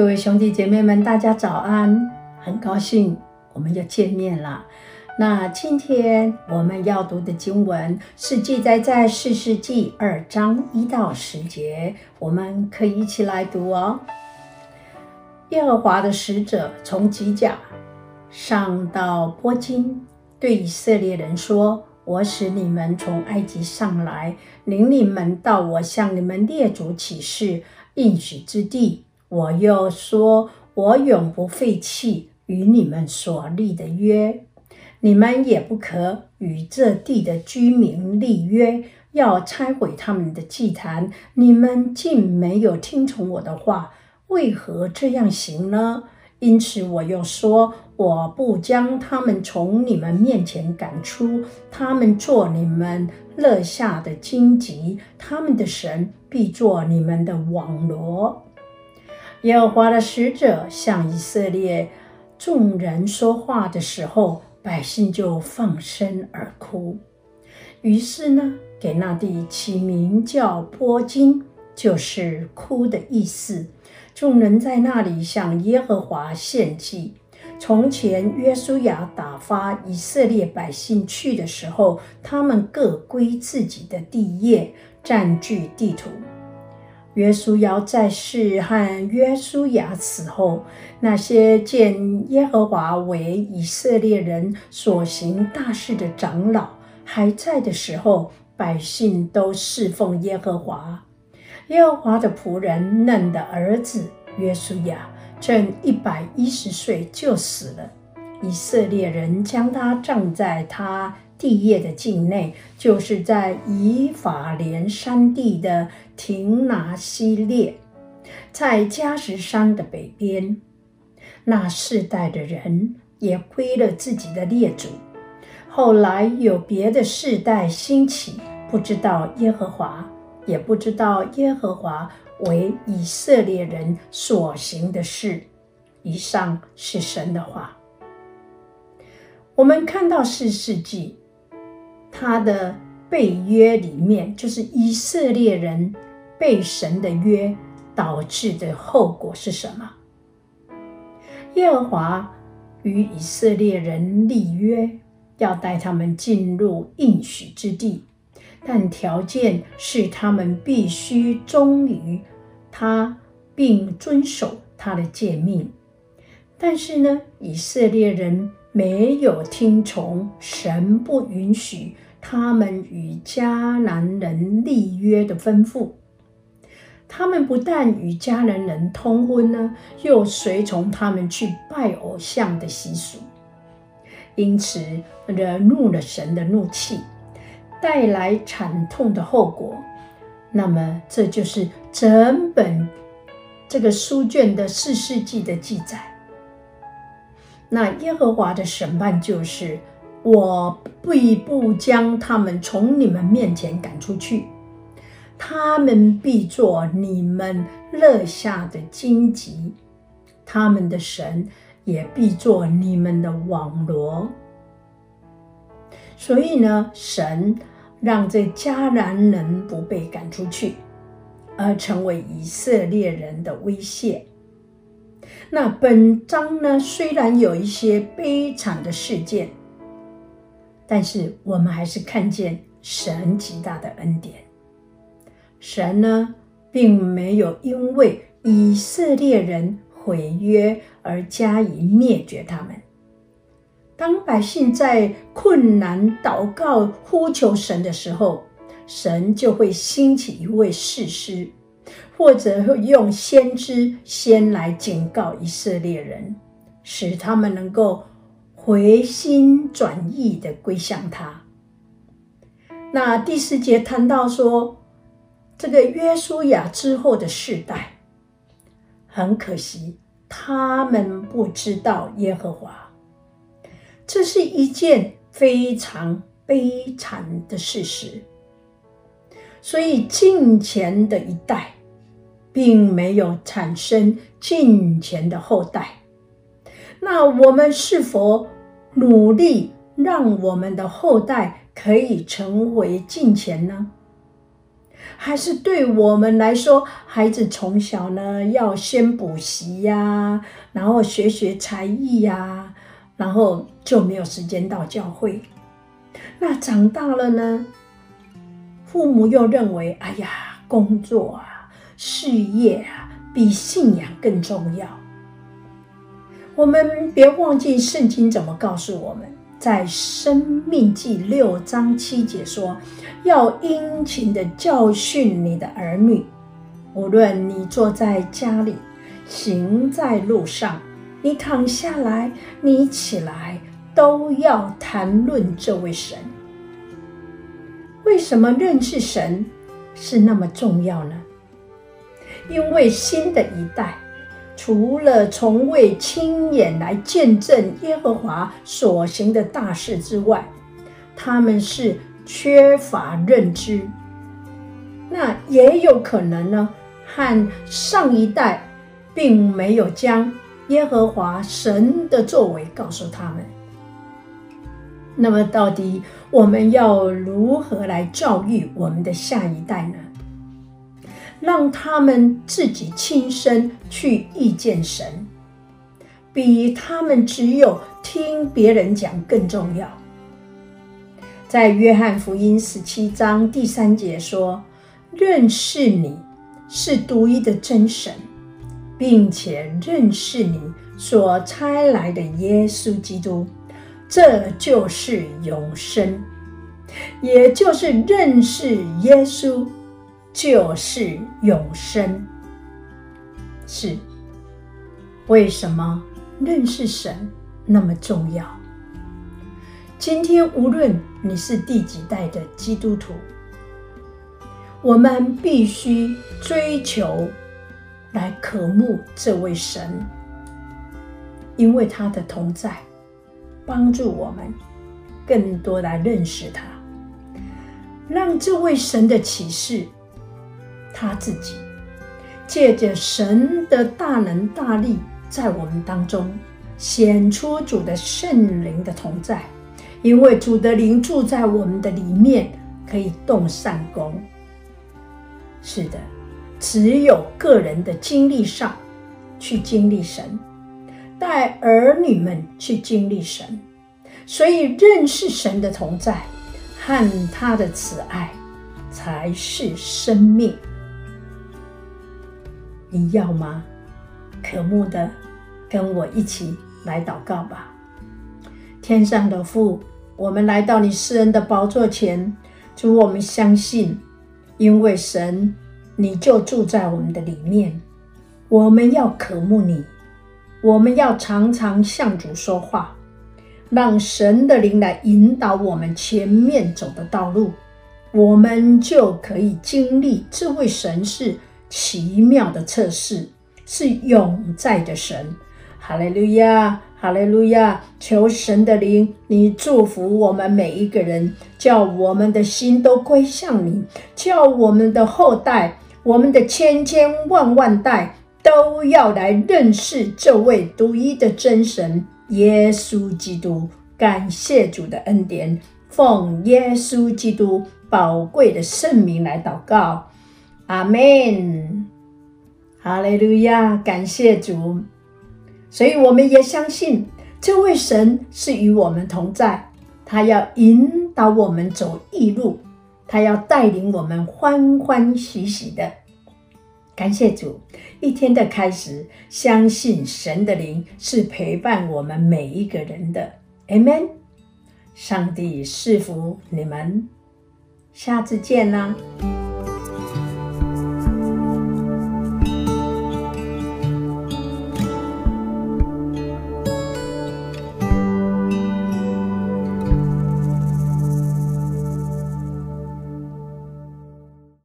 各位兄弟姐妹们，大家早安！很高兴我们又见面了。那今天我们要读的经文是记载在士师记二章一到十节，我们可以一起来读哦。耶和华的使者从吉甲上到波金，对以色列人说：“我使你们从埃及上来，领你们到我向你们列祖起誓应许之地。”我又说，我永不废弃与你们所立的约，你们也不可与这地的居民立约，要拆毁他们的祭坛。你们竟没有听从我的话，为何这样行呢？因此我又说，我不将他们从你们面前赶出，他们做你们肋下的荆棘，他们的神必做你们的网罗。耶和华的使者向以色列众人说话的时候，百姓就放声而哭。于是呢，给那地起名叫波金，就是哭的意思。众人在那里向耶和华献祭。从前约书亚打发以色列百姓去的时候，他们各归自己的地业，占据地土。约书亚在世和约书亚死后，那些见耶和华为以色列人所行大事的长老还在的时候，百姓都侍奉耶和华。耶和华的仆人嫩的儿子约书亚正一百一十岁就死了，以色列人将他葬在他地业的境内，就是在以法莲山地的亭拿西列，在迦实山的北边。那世代的人也归了自己的列祖。后来有别的世代兴起，不知道耶和华，也不知道耶和华为以色列人所行的事。以上是神的话。我们看到四世纪。他的背约里面，就是以色列人背神的约导致的后果是什么？耶和华与以色列人立约，要带他们进入应许之地，但条件是他们必须忠于他，并遵守他的诫命。但是呢，以色列人没有听从，神不允许。他们与迦南人立约的吩咐，他们不但与迦南人通婚呢，又随从他们去拜偶像的习俗，因此惹怒了神的怒气，带来惨痛的后果。那么，这就是整本这个书卷的四世纪的记载。那耶和华的审判就是。我必不将他们从你们面前赶出去，他们必作你们肋下的荆棘，他们的神也必作你们的网罗。所以呢，神让这迦南人不被赶出去，而成为以色列人的威胁。那本章呢，虽然有一些悲惨的事件。但是我们还是看见神极大的恩典。神呢，并没有因为以色列人毁约而加以灭绝他们。当百姓在困难祷告呼求神的时候，神就会兴起一位士师，或者用先知先来警告以色列人，使他们能够。回心转意的归向他。那第四节谈到说，这个约书亚之后的世代，很可惜，他们不知道耶和华，这是一件非常悲惨的事实。所以近前的一代，并没有产生近前的后代。那我们是否努力让我们的后代可以成为近前呢？还是对我们来说，孩子从小呢要先补习呀，然后学学才艺呀，然后就没有时间到教会。那长大了呢，父母又认为，哎呀，工作啊，事业啊，比信仰更重要。我们别忘记圣经怎么告诉我们。在《生命记》六章七节说：“要殷勤的教训你的儿女，无论你坐在家里，行在路上，你躺下来，你起来，都要谈论这位神。”为什么认识神是那么重要呢？因为新的一代。除了从未亲眼来见证耶和华所行的大事之外，他们是缺乏认知。那也有可能呢，和上一代并没有将耶和华神的作为告诉他们。那么，到底我们要如何来教育我们的下一代呢？让他们自己亲身去遇见神，比他们只有听别人讲更重要。在约翰福音十七章第三节说：“认识你是独一的真神，并且认识你所差来的耶稣基督，这就是永生，也就是认识耶稣。”就是永生，是为什么认识神那么重要？今天无论你是第几代的基督徒，我们必须追求来渴慕这位神，因为他的同在，帮助我们更多来认识他，让这位神的启示。他自己借着神的大能大力，在我们当中显出主的圣灵的同在，因为主的灵住在我们的里面，可以动善工。是的，只有个人的经历上去经历神，带儿女们去经历神，所以认识神的同在和他的慈爱才是生命。你要吗？渴慕的，跟我一起来祷告吧。天上的父，我们来到你施恩的宝座前，主，我们相信，因为神，你就住在我们的里面。我们要渴慕你，我们要常常向主说话，让神的灵来引导我们前面走的道路，我们就可以经历这位神是。奇妙的测试是永在的神，哈利路亚，哈利路亚！求神的灵，你祝福我们每一个人，叫我们的心都归向你，叫我们的后代，我们的千千万万代都要来认识这位独一的真神耶稣基督。感谢主的恩典，奉耶稣基督宝贵的圣名来祷告。阿门，哈利路亚，感谢主。所以我们也相信这位神是与我们同在，他要引导我们走义路，他要带领我们欢欢喜喜的。感谢主，一天的开始，相信神的灵是陪伴我们每一个人的。Amen。上帝赐福你们，下次见啦。